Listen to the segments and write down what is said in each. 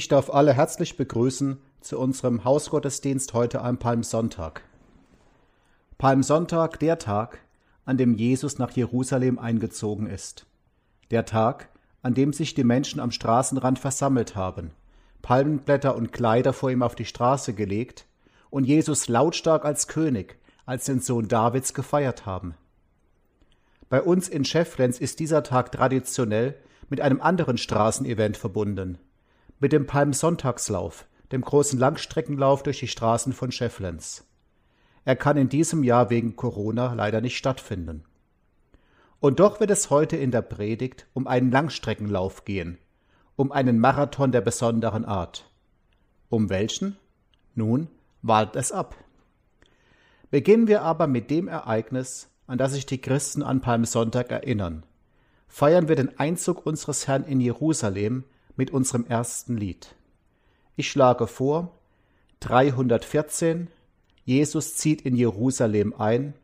Ich darf alle herzlich begrüßen zu unserem Hausgottesdienst heute am Palmsonntag. Palmsonntag, der Tag, an dem Jesus nach Jerusalem eingezogen ist. Der Tag, an dem sich die Menschen am Straßenrand versammelt haben, Palmenblätter und Kleider vor ihm auf die Straße gelegt und Jesus lautstark als König, als den Sohn Davids gefeiert haben. Bei uns in Schefflenz ist dieser Tag traditionell mit einem anderen Straßenevent verbunden, mit dem Palmsonntagslauf, dem großen Langstreckenlauf durch die Straßen von Schefflenz. Er kann in diesem Jahr wegen Corona leider nicht stattfinden. Und doch wird es heute in der Predigt um einen Langstreckenlauf gehen, um einen Marathon der besonderen Art. Um welchen? Nun, wahlt es ab. Beginnen wir aber mit dem Ereignis, an das sich die Christen an Palmsonntag erinnern, feiern wir den Einzug unseres Herrn in Jerusalem mit unserem ersten Lied. Ich schlage vor 314 Jesus zieht in Jerusalem ein,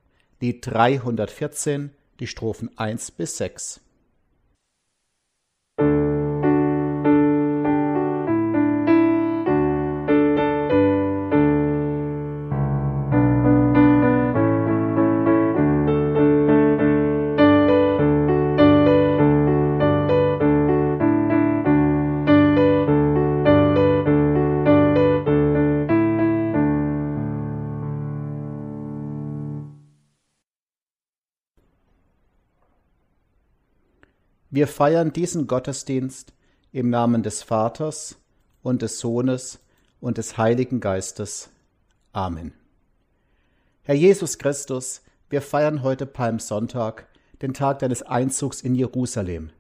Lied 314, die Strophen 1 bis 6. Wir feiern diesen Gottesdienst im Namen des Vaters und des Sohnes und des Heiligen Geistes. Amen. Herr Jesus Christus, wir feiern heute Palmsonntag, den Tag deines Einzugs in Jerusalem.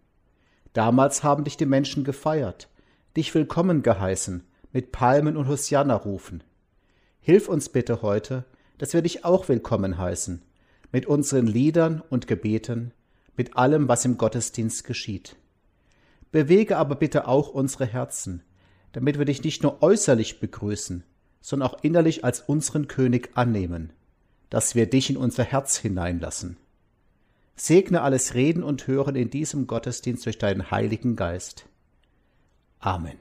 Damals haben dich die Menschen gefeiert, dich willkommen geheißen, mit Palmen und Hosianna-Rufen. Hilf uns bitte heute, dass wir dich auch willkommen heißen, mit unseren Liedern und Gebeten, mit allem, was im Gottesdienst geschieht. Bewege aber bitte auch unsere Herzen, damit wir dich nicht nur äußerlich begrüßen, sondern auch innerlich als unseren König annehmen, dass wir dich in unser Herz hineinlassen. Segne alles Reden und Hören in diesem Gottesdienst durch deinen Heiligen Geist. Amen.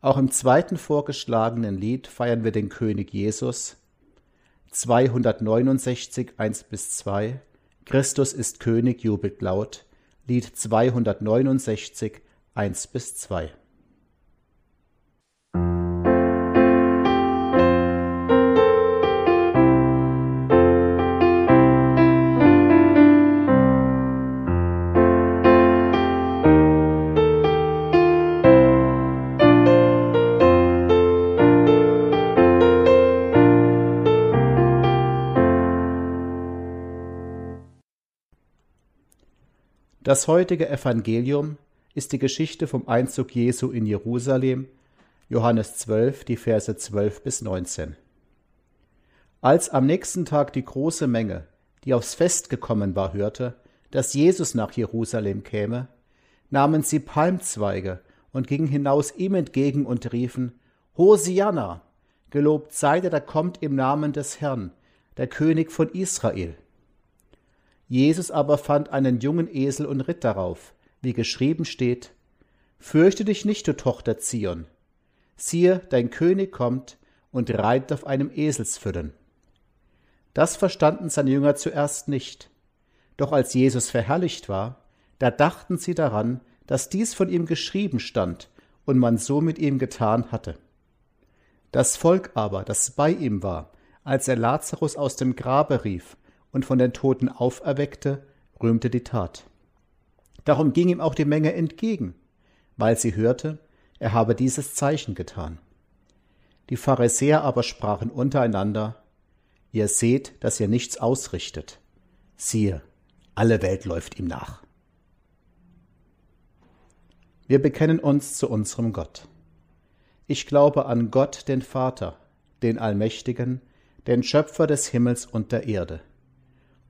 Auch im zweiten vorgeschlagenen Lied feiern wir den König Jesus, 269, 1 bis 2, Christus ist König jubelt laut. Lied 269, 1 bis 2. Das heutige Evangelium ist die Geschichte vom Einzug Jesu in Jerusalem, Johannes 12, die Verse 12 bis 19. Als am nächsten Tag die große Menge, die aufs Fest gekommen war, hörte, dass Jesus nach Jerusalem käme, nahmen sie Palmzweige und gingen hinaus ihm entgegen und riefen, Hosianna, gelobt sei der, der kommt im Namen des Herrn, der König von Israel. Jesus aber fand einen jungen Esel und ritt darauf, wie geschrieben steht, Fürchte dich nicht, du Tochter Zion. Siehe, dein König kommt und reitet auf einem Eselsfüllen. Das verstanden seine Jünger zuerst nicht. Doch als Jesus verherrlicht war, da dachten sie daran, dass dies von ihm geschrieben stand und man so mit ihm getan hatte. Das Volk aber, das bei ihm war, als er Lazarus aus dem Grabe rief und von den Toten auferweckte, rühmte die Tat. Darum ging ihm auch die Menge entgegen, weil sie hörte, er habe dieses Zeichen getan. Die Pharisäer aber sprachen untereinander, Ihr seht, dass ihr nichts ausrichtet. Siehe, alle Welt läuft ihm nach. Wir bekennen uns zu unserem Gott. Ich glaube an Gott, den Vater, den Allmächtigen, den Schöpfer des Himmels und der Erde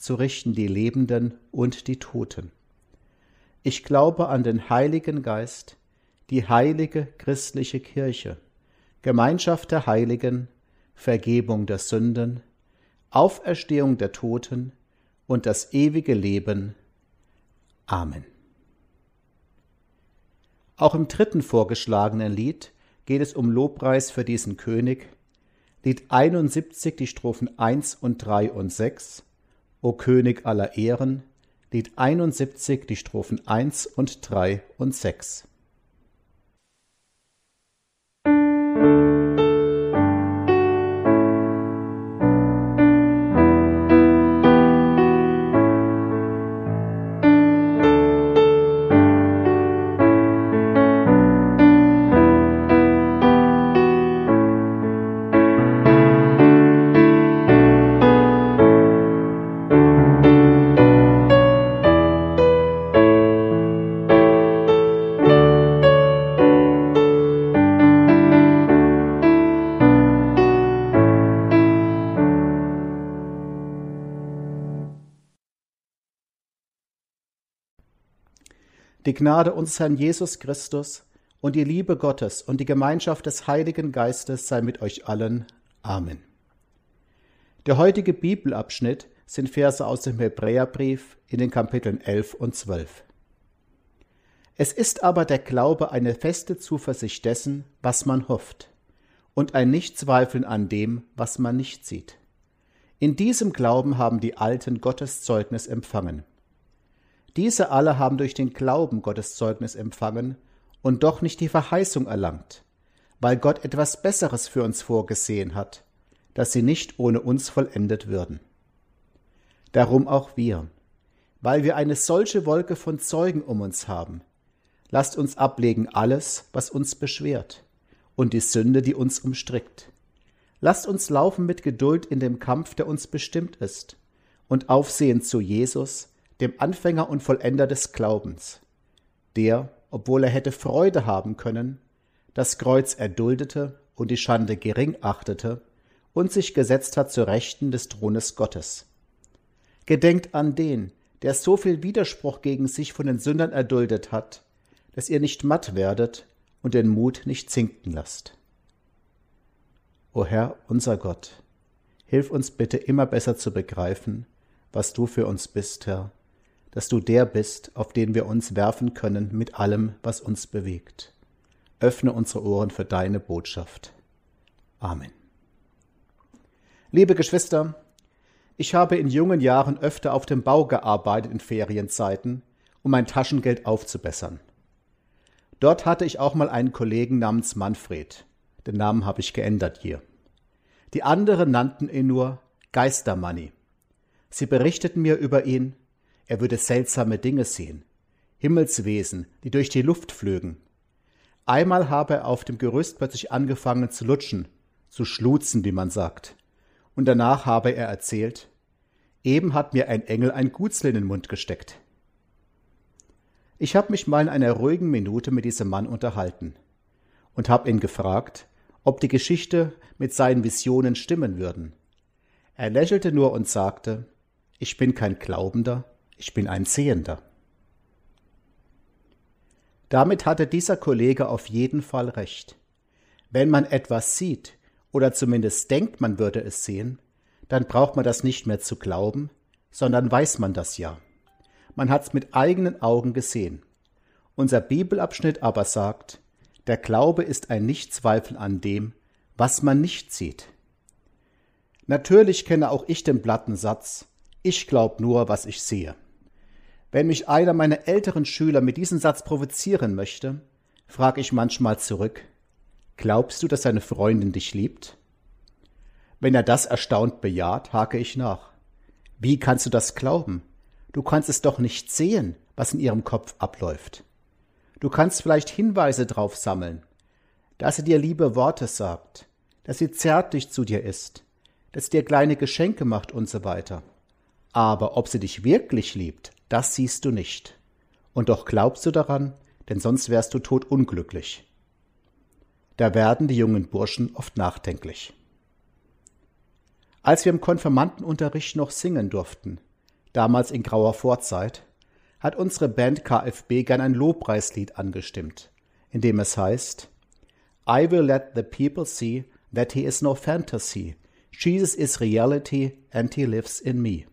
zu richten die Lebenden und die Toten. Ich glaube an den Heiligen Geist, die heilige christliche Kirche, Gemeinschaft der Heiligen, Vergebung der Sünden, Auferstehung der Toten und das ewige Leben. Amen. Auch im dritten vorgeschlagenen Lied geht es um Lobpreis für diesen König. Lied 71, die Strophen 1 und 3 und 6. O König aller Ehren. Lied 71, die Strophen 1 und 3 und 6. Gnade unseres Herrn Jesus Christus und die Liebe Gottes und die Gemeinschaft des Heiligen Geistes sei mit euch allen. Amen. Der heutige Bibelabschnitt sind Verse aus dem Hebräerbrief in den Kapiteln 11 und 12. Es ist aber der Glaube eine feste Zuversicht dessen, was man hofft, und ein Nichtzweifeln an dem, was man nicht sieht. In diesem Glauben haben die Alten Gottes Zeugnis empfangen. Diese alle haben durch den Glauben Gottes Zeugnis empfangen und doch nicht die Verheißung erlangt, weil Gott etwas Besseres für uns vorgesehen hat, dass sie nicht ohne uns vollendet würden. Darum auch wir, weil wir eine solche Wolke von Zeugen um uns haben, lasst uns ablegen alles, was uns beschwert, und die Sünde, die uns umstrickt. Lasst uns laufen mit Geduld in dem Kampf, der uns bestimmt ist, und aufsehen zu Jesus, dem Anfänger und Vollender des Glaubens, der, obwohl er hätte Freude haben können, das Kreuz erduldete und die Schande gering achtete und sich gesetzt hat zur Rechten des Thrones Gottes. Gedenkt an den, der so viel Widerspruch gegen sich von den Sündern erduldet hat, dass ihr nicht matt werdet und den Mut nicht sinken lasst. O Herr, unser Gott, hilf uns bitte immer besser zu begreifen, was du für uns bist, Herr, dass du der bist, auf den wir uns werfen können mit allem, was uns bewegt. Öffne unsere Ohren für deine Botschaft. Amen. Liebe Geschwister, ich habe in jungen Jahren öfter auf dem Bau gearbeitet in Ferienzeiten, um mein Taschengeld aufzubessern. Dort hatte ich auch mal einen Kollegen namens Manfred. Den Namen habe ich geändert hier. Die anderen nannten ihn nur Geistermanni. Sie berichteten mir über ihn, er würde seltsame Dinge sehen, Himmelswesen, die durch die Luft flögen. Einmal habe er auf dem Gerüst plötzlich angefangen zu lutschen, zu schluzen, wie man sagt. Und danach habe er erzählt, eben hat mir ein Engel ein Gutsel in den Mund gesteckt. Ich habe mich mal in einer ruhigen Minute mit diesem Mann unterhalten und habe ihn gefragt, ob die Geschichte mit seinen Visionen stimmen würden. Er lächelte nur und sagte, ich bin kein Glaubender, ich bin ein Sehender. Damit hatte dieser Kollege auf jeden Fall recht. Wenn man etwas sieht oder zumindest denkt, man würde es sehen, dann braucht man das nicht mehr zu glauben, sondern weiß man das ja. Man hat's mit eigenen Augen gesehen. Unser Bibelabschnitt aber sagt, der Glaube ist ein Nichtzweifel an dem, was man nicht sieht. Natürlich kenne auch ich den platten Satz, ich glaub nur, was ich sehe. Wenn mich einer meiner älteren Schüler mit diesem Satz provozieren möchte, frage ich manchmal zurück, glaubst du, dass deine Freundin dich liebt? Wenn er das erstaunt bejaht, hake ich nach. Wie kannst du das glauben? Du kannst es doch nicht sehen, was in ihrem Kopf abläuft. Du kannst vielleicht Hinweise drauf sammeln, dass sie dir liebe Worte sagt, dass sie zärtlich zu dir ist, dass sie dir kleine Geschenke macht und so weiter. Aber ob sie dich wirklich liebt, das siehst du nicht. Und doch glaubst du daran, denn sonst wärst du todunglücklich. Da werden die jungen Burschen oft nachdenklich. Als wir im Konfirmandenunterricht noch singen durften, damals in grauer Vorzeit, hat unsere Band KFB gern ein Lobpreislied angestimmt, in dem es heißt I will let the people see that he is no fantasy. Jesus is reality and he lives in me.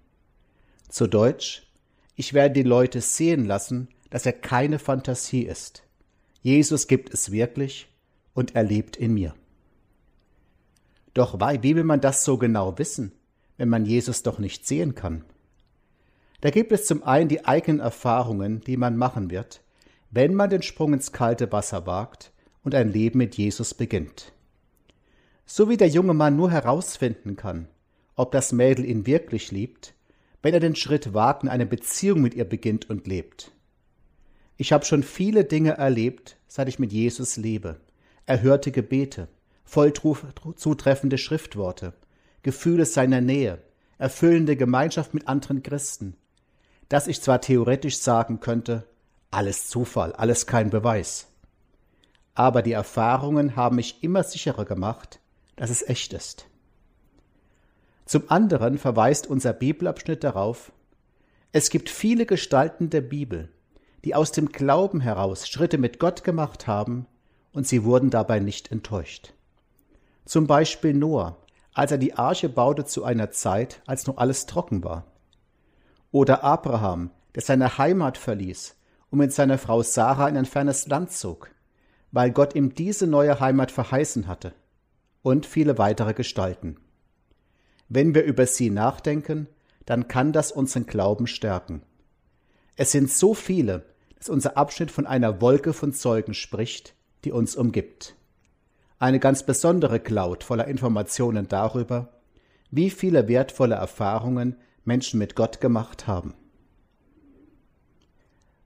Zu Deutsch, ich werde die Leute sehen lassen, dass er keine Fantasie ist. Jesus gibt es wirklich und er lebt in mir. Doch wie will man das so genau wissen, wenn man Jesus doch nicht sehen kann? Da gibt es zum einen die eigenen Erfahrungen, die man machen wird, wenn man den Sprung ins kalte Wasser wagt und ein Leben mit Jesus beginnt. So wie der junge Mann nur herausfinden kann, ob das Mädel ihn wirklich liebt, wenn er den Schritt wagt und eine Beziehung mit ihr beginnt und lebt. Ich habe schon viele Dinge erlebt, seit ich mit Jesus lebe. Erhörte Gebete, voll zutreffende Schriftworte, Gefühle seiner Nähe, erfüllende Gemeinschaft mit anderen Christen, dass ich zwar theoretisch sagen könnte, alles Zufall, alles kein Beweis. Aber die Erfahrungen haben mich immer sicherer gemacht, dass es echt ist. Zum anderen verweist unser Bibelabschnitt darauf, es gibt viele Gestalten der Bibel, die aus dem Glauben heraus Schritte mit Gott gemacht haben, und sie wurden dabei nicht enttäuscht. Zum Beispiel Noah, als er die Arche baute zu einer Zeit, als noch alles trocken war. Oder Abraham, der seine Heimat verließ und mit seiner Frau Sarah in ein fernes Land zog, weil Gott ihm diese neue Heimat verheißen hatte. Und viele weitere Gestalten. Wenn wir über sie nachdenken, dann kann das unseren Glauben stärken. Es sind so viele, dass unser Abschnitt von einer Wolke von Zeugen spricht, die uns umgibt. Eine ganz besondere Cloud voller Informationen darüber, wie viele wertvolle Erfahrungen Menschen mit Gott gemacht haben.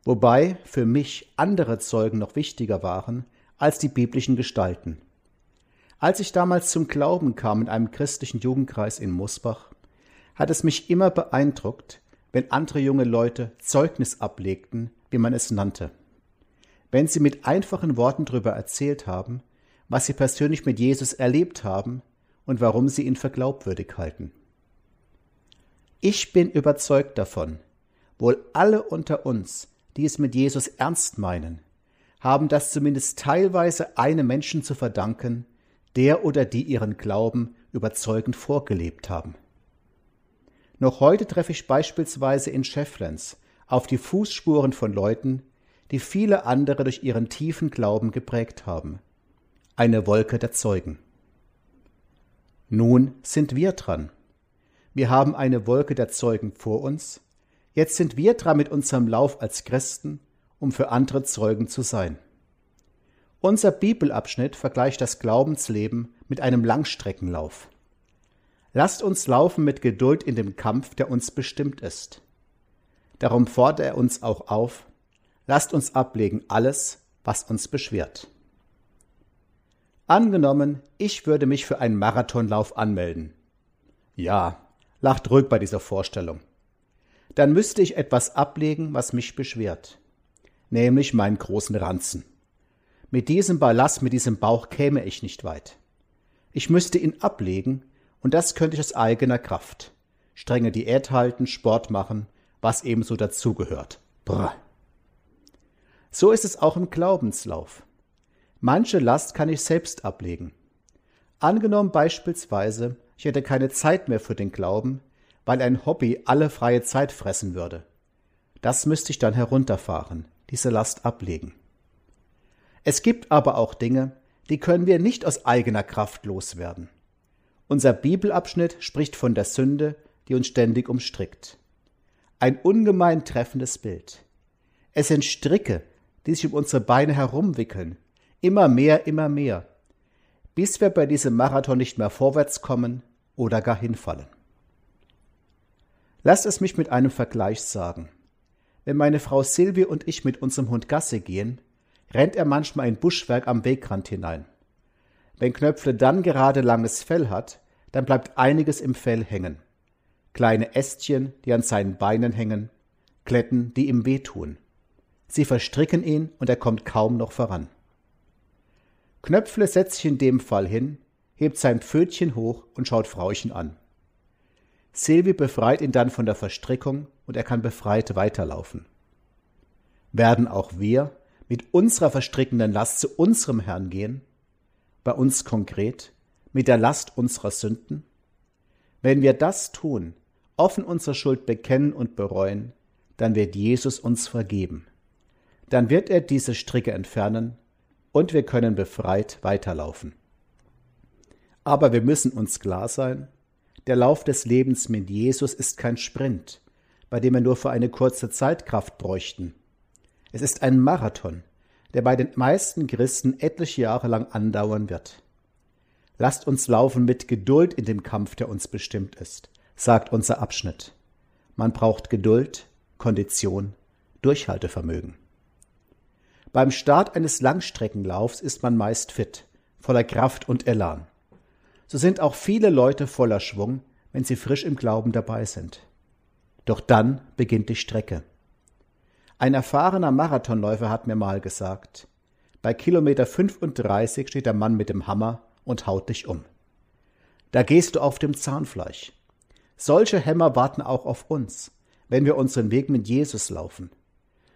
Wobei für mich andere Zeugen noch wichtiger waren als die biblischen Gestalten. Als ich damals zum Glauben kam in einem christlichen Jugendkreis in Mosbach, hat es mich immer beeindruckt, wenn andere junge Leute Zeugnis ablegten, wie man es nannte. Wenn sie mit einfachen Worten darüber erzählt haben, was sie persönlich mit Jesus erlebt haben und warum sie ihn für glaubwürdig halten. Ich bin überzeugt davon, wohl alle unter uns, die es mit Jesus ernst meinen, haben das zumindest teilweise einem Menschen zu verdanken, der oder die ihren Glauben überzeugend vorgelebt haben. Noch heute treffe ich beispielsweise in Schefflens auf die Fußspuren von Leuten, die viele andere durch ihren tiefen Glauben geprägt haben. Eine Wolke der Zeugen. Nun sind wir dran. Wir haben eine Wolke der Zeugen vor uns. Jetzt sind wir dran mit unserem Lauf als Christen, um für andere Zeugen zu sein. Unser Bibelabschnitt vergleicht das Glaubensleben mit einem Langstreckenlauf. Lasst uns laufen mit Geduld in dem Kampf, der uns bestimmt ist. Darum fordert er uns auch auf, lasst uns ablegen alles, was uns beschwert. Angenommen, ich würde mich für einen Marathonlauf anmelden. Ja, lacht ruhig bei dieser Vorstellung. Dann müsste ich etwas ablegen, was mich beschwert, nämlich meinen großen Ranzen. Mit diesem Ballast, mit diesem Bauch käme ich nicht weit. Ich müsste ihn ablegen, und das könnte ich aus eigener Kraft. Strenge Diät halten, Sport machen, was ebenso dazugehört. Brr. So ist es auch im Glaubenslauf. Manche Last kann ich selbst ablegen. Angenommen beispielsweise, ich hätte keine Zeit mehr für den Glauben, weil ein Hobby alle freie Zeit fressen würde. Das müsste ich dann herunterfahren, diese Last ablegen. Es gibt aber auch Dinge, die können wir nicht aus eigener Kraft loswerden. Unser Bibelabschnitt spricht von der Sünde, die uns ständig umstrickt. Ein ungemein treffendes Bild. Es sind Stricke, die sich um unsere Beine herumwickeln, immer mehr, immer mehr, bis wir bei diesem Marathon nicht mehr vorwärts kommen oder gar hinfallen. Lasst es mich mit einem Vergleich sagen. Wenn meine Frau Silvie und ich mit unserem Hund Gasse gehen, rennt er manchmal ein Buschwerk am Wegrand hinein. Wenn Knöpfle dann gerade langes Fell hat, dann bleibt einiges im Fell hängen. Kleine Ästchen, die an seinen Beinen hängen, Kletten, die ihm wehtun. Sie verstricken ihn und er kommt kaum noch voran. Knöpfle setzt sich in dem Fall hin, hebt sein Pfötchen hoch und schaut Frauchen an. Silvi befreit ihn dann von der Verstrickung und er kann befreit weiterlaufen. Werden auch wir mit unserer verstrickenden Last zu unserem Herrn gehen? Bei uns konkret, mit der Last unserer Sünden? Wenn wir das tun, offen unsere Schuld bekennen und bereuen, dann wird Jesus uns vergeben. Dann wird er diese Stricke entfernen und wir können befreit weiterlaufen. Aber wir müssen uns klar sein, der Lauf des Lebens mit Jesus ist kein Sprint, bei dem wir nur für eine kurze Zeit Kraft bräuchten. Es ist ein Marathon, der bei den meisten Christen etliche Jahre lang andauern wird. Lasst uns laufen mit Geduld in dem Kampf, der uns bestimmt ist, sagt unser Abschnitt. Man braucht Geduld, Kondition, Durchhaltevermögen. Beim Start eines Langstreckenlaufs ist man meist fit, voller Kraft und Elan so sind auch viele Leute voller Schwung, wenn sie frisch im Glauben dabei sind. Doch dann beginnt die Strecke. Ein erfahrener Marathonläufer hat mir mal gesagt, bei Kilometer 35 steht der Mann mit dem Hammer und haut dich um. Da gehst du auf dem Zahnfleisch. Solche Hämmer warten auch auf uns, wenn wir unseren Weg mit Jesus laufen.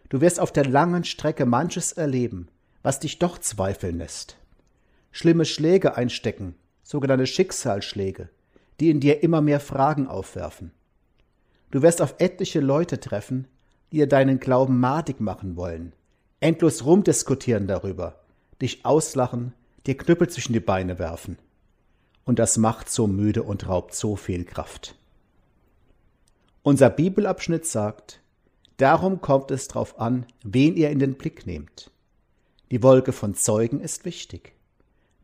Du wirst auf der langen Strecke manches erleben, was dich doch zweifeln lässt. Schlimme Schläge einstecken sogenannte Schicksalsschläge, die in dir immer mehr Fragen aufwerfen. Du wirst auf etliche Leute treffen, die dir deinen Glauben madig machen wollen, endlos rumdiskutieren darüber, dich auslachen, dir Knüppel zwischen die Beine werfen. Und das macht so müde und raubt so viel Kraft. Unser Bibelabschnitt sagt, darum kommt es darauf an, wen ihr in den Blick nehmt. Die Wolke von Zeugen ist wichtig.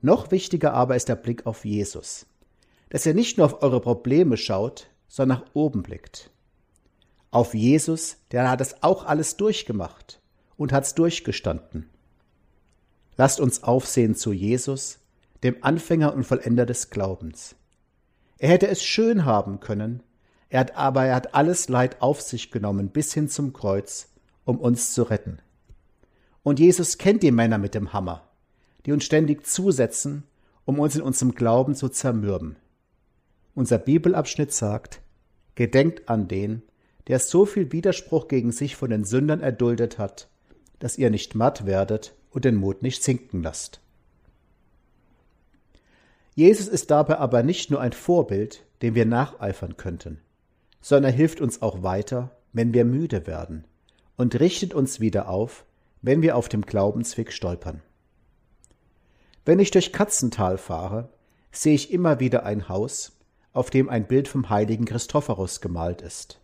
Noch wichtiger aber ist der Blick auf Jesus, dass er nicht nur auf eure Probleme schaut, sondern nach oben blickt. Auf Jesus, der hat es auch alles durchgemacht und hat's durchgestanden. Lasst uns aufsehen zu Jesus, dem Anfänger und Vollender des Glaubens. Er hätte es schön haben können, er hat aber er hat alles Leid auf sich genommen bis hin zum Kreuz, um uns zu retten. Und Jesus kennt die Männer mit dem Hammer die uns ständig zusetzen, um uns in unserem Glauben zu zermürben. Unser Bibelabschnitt sagt, Gedenkt an den, der so viel Widerspruch gegen sich von den Sündern erduldet hat, dass ihr nicht matt werdet und den Mut nicht sinken lasst. Jesus ist dabei aber nicht nur ein Vorbild, dem wir nacheifern könnten, sondern er hilft uns auch weiter, wenn wir müde werden und richtet uns wieder auf, wenn wir auf dem Glaubensweg stolpern. Wenn ich durch Katzental fahre, sehe ich immer wieder ein Haus, auf dem ein Bild vom heiligen Christophorus gemalt ist.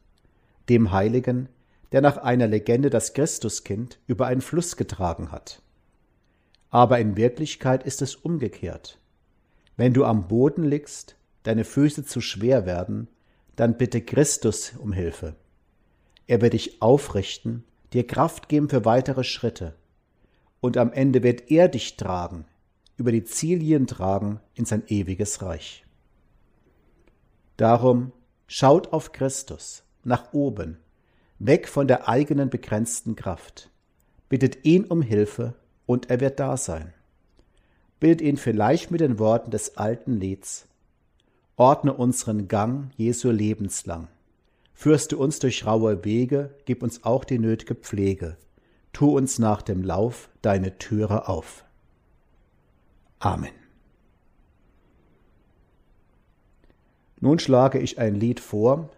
Dem Heiligen, der nach einer Legende das Christuskind über einen Fluss getragen hat. Aber in Wirklichkeit ist es umgekehrt. Wenn du am Boden liegst, deine Füße zu schwer werden, dann bitte Christus um Hilfe. Er wird dich aufrichten, dir Kraft geben für weitere Schritte. Und am Ende wird er dich tragen, über die Zilien tragen in sein ewiges Reich. Darum schaut auf Christus, nach oben, weg von der eigenen begrenzten Kraft. Bittet ihn um Hilfe und er wird da sein. Bild ihn vielleicht mit den Worten des alten Lieds. Ordne unseren Gang Jesu lebenslang. Führst du uns durch raue Wege, gib uns auch die nötige Pflege. Tu uns nach dem Lauf deine Türe auf. Amen. Nun schlage ich ein Lied vor,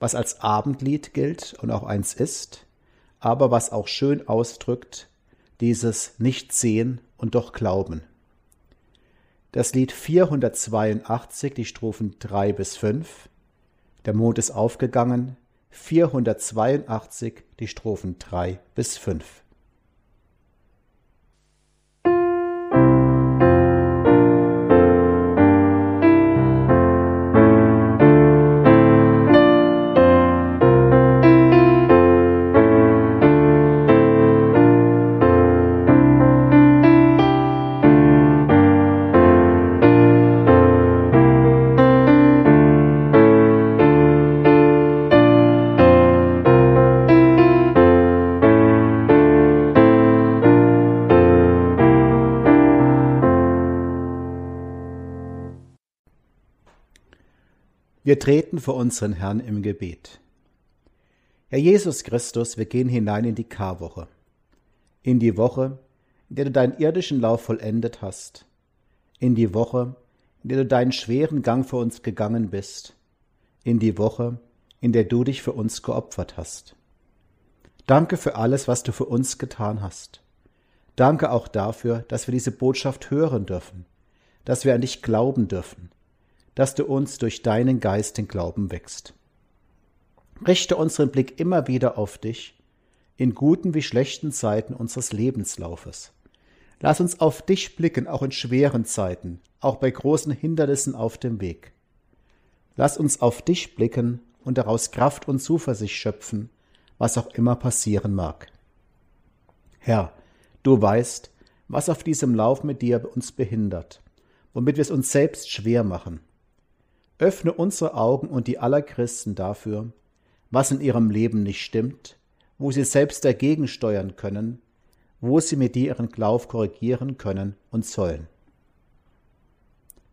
was als Abendlied gilt und auch eins ist, aber was auch schön ausdrückt dieses Nicht-Sehen und doch Glauben. Das Lied 482, die Strophen 3 bis 5, der Mond ist aufgegangen, 482, die Strophen 3 bis 5. Wir treten vor unseren Herrn im Gebet. Herr Jesus Christus, wir gehen hinein in die Karwoche, in die Woche, in der du deinen irdischen Lauf vollendet hast, in die Woche, in der du deinen schweren Gang für uns gegangen bist, in die Woche, in der du dich für uns geopfert hast. Danke für alles, was du für uns getan hast. Danke auch dafür, dass wir diese Botschaft hören dürfen, dass wir an dich glauben dürfen, dass du uns durch deinen Geist den Glauben wächst. Richte unseren Blick immer wieder auf dich, in guten wie schlechten Zeiten unseres Lebenslaufes. Lass uns auf dich blicken, auch in schweren Zeiten, auch bei großen Hindernissen auf dem Weg. Lass uns auf dich blicken und daraus Kraft und Zuversicht schöpfen, was auch immer passieren mag. Herr, du weißt, was auf diesem Lauf mit dir uns behindert, womit wir es uns selbst schwer machen. Öffne unsere Augen und die aller Christen dafür, was in ihrem Leben nicht stimmt, wo sie selbst dagegen steuern können, wo sie mit dir ihren Glaub korrigieren können und sollen.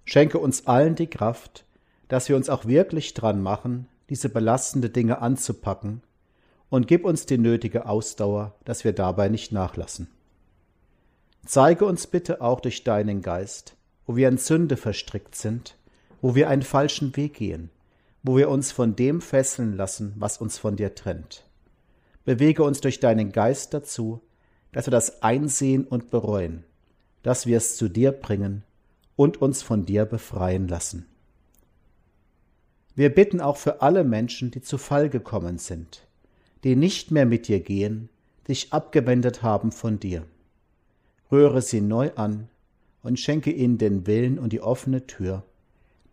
Schenke uns allen die Kraft, dass wir uns auch wirklich dran machen, diese belastende Dinge anzupacken, und gib uns die nötige Ausdauer, dass wir dabei nicht nachlassen. Zeige uns bitte auch durch deinen Geist, wo wir in Sünde verstrickt sind, wo wir einen falschen Weg gehen, wo wir uns von dem fesseln lassen, was uns von dir trennt. Bewege uns durch deinen Geist dazu, dass wir das einsehen und bereuen, dass wir es zu dir bringen und uns von dir befreien lassen. Wir bitten auch für alle Menschen, die zu Fall gekommen sind, die nicht mehr mit dir gehen, dich abgewendet haben von dir. Rühre sie neu an und schenke ihnen den Willen und die offene Tür,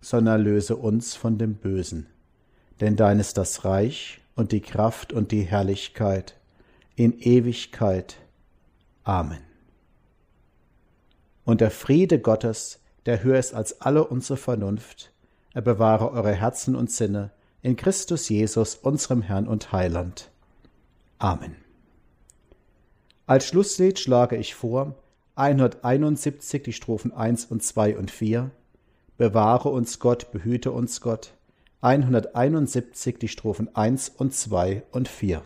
sondern löse uns von dem Bösen. Denn dein ist das Reich und die Kraft und die Herrlichkeit in Ewigkeit. Amen. Und der Friede Gottes, der höher ist als alle unsere Vernunft, er bewahre eure Herzen und Sinne in Christus Jesus, unserem Herrn und Heiland. Amen. Als Schlusslied schlage ich vor 171 die Strophen 1 und 2 und 4, Bewahre uns Gott, behüte uns Gott, 171 die Strophen 1 und 2 und 4.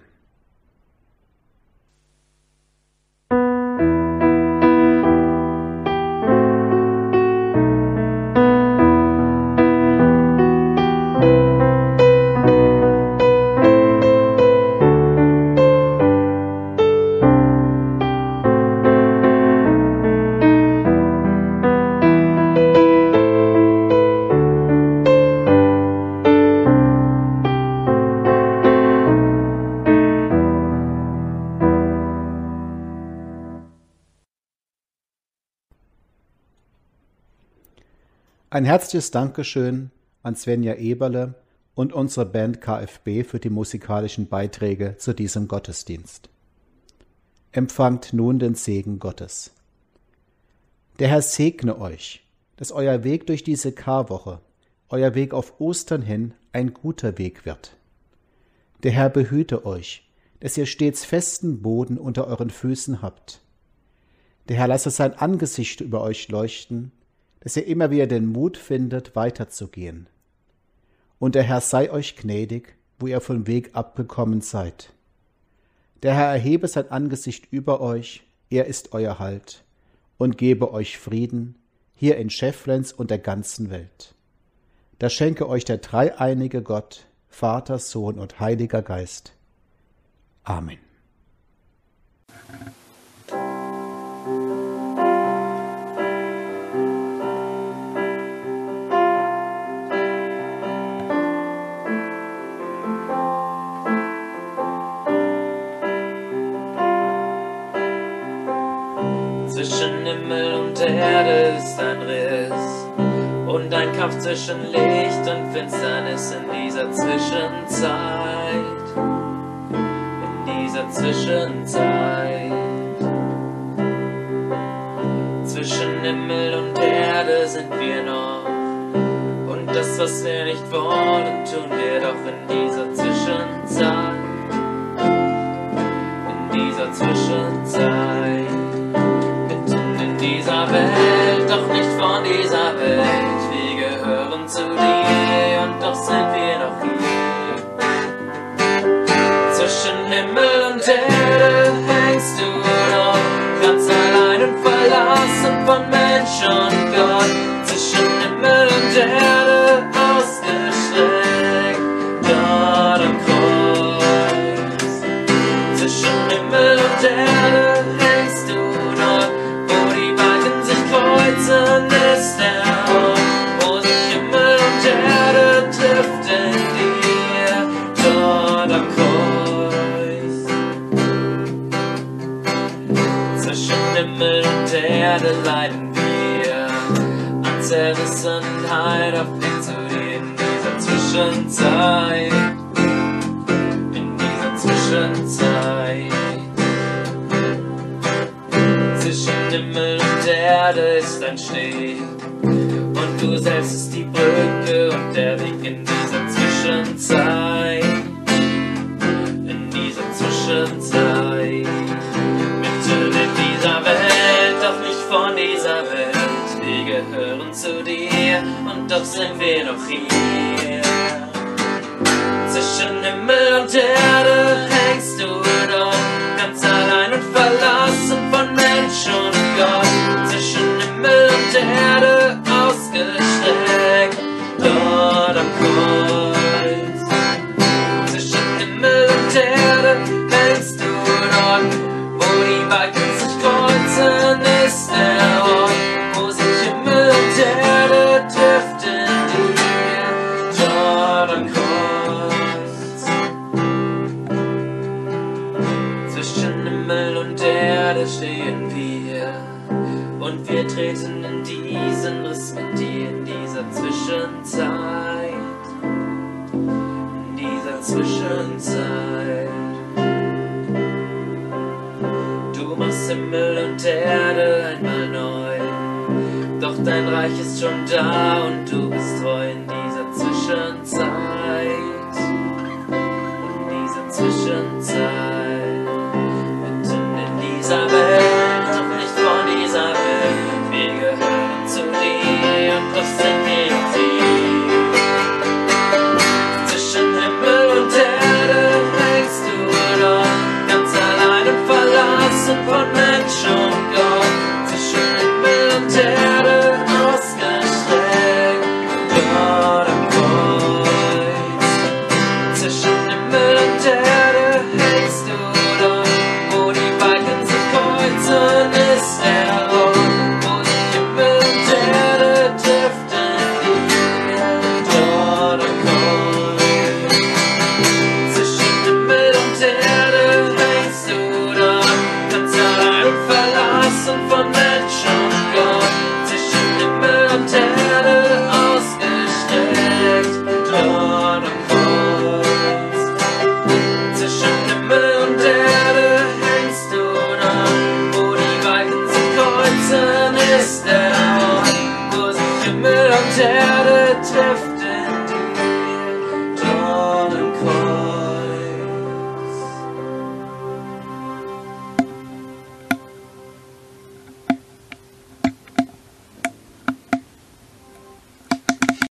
Ein herzliches Dankeschön an Svenja Eberle und unsere Band KFB für die musikalischen Beiträge zu diesem Gottesdienst. Empfangt nun den Segen Gottes. Der Herr segne euch, dass euer Weg durch diese Karwoche, euer Weg auf Ostern hin ein guter Weg wird. Der Herr behüte euch, dass ihr stets festen Boden unter euren Füßen habt. Der Herr lasse sein Angesicht über euch leuchten dass ihr immer wieder den Mut findet, weiterzugehen. Und der Herr sei euch gnädig, wo ihr vom Weg abgekommen seid. Der Herr erhebe sein Angesicht über euch, er ist euer Halt, und gebe euch Frieden, hier in Schefflens und der ganzen Welt. Da schenke euch der dreieinige Gott, Vater, Sohn und Heiliger Geist. Amen. Kampf zwischen Licht und Finsternis in dieser Zwischenzeit. In dieser Zwischenzeit. Zwischen Himmel und Erde sind wir noch. Und das, was wir nicht wollen, tun wir doch in dieser Zwischenzeit. In dieser Zwischenzeit. Mitten in dieser Welt, doch nicht von dieser Welt. Doch sind wir noch hier. Zwischen Himmel und Erde Himmel und Erde leiden wir an Zerrissenheit auf Weg zu in dieser Zwischenzeit. In dieser Zwischenzeit. Zwischen Himmel und Erde ist ein Steg. Und du selbst ist die Brücke und der Weg in dieser Zwischenzeit. In dieser Zwischenzeit. Zu dir und doch sind wir noch hier. Zwischen Himmel und Erde hängst du dort, ganz allein und verlassen von Mensch und Gott.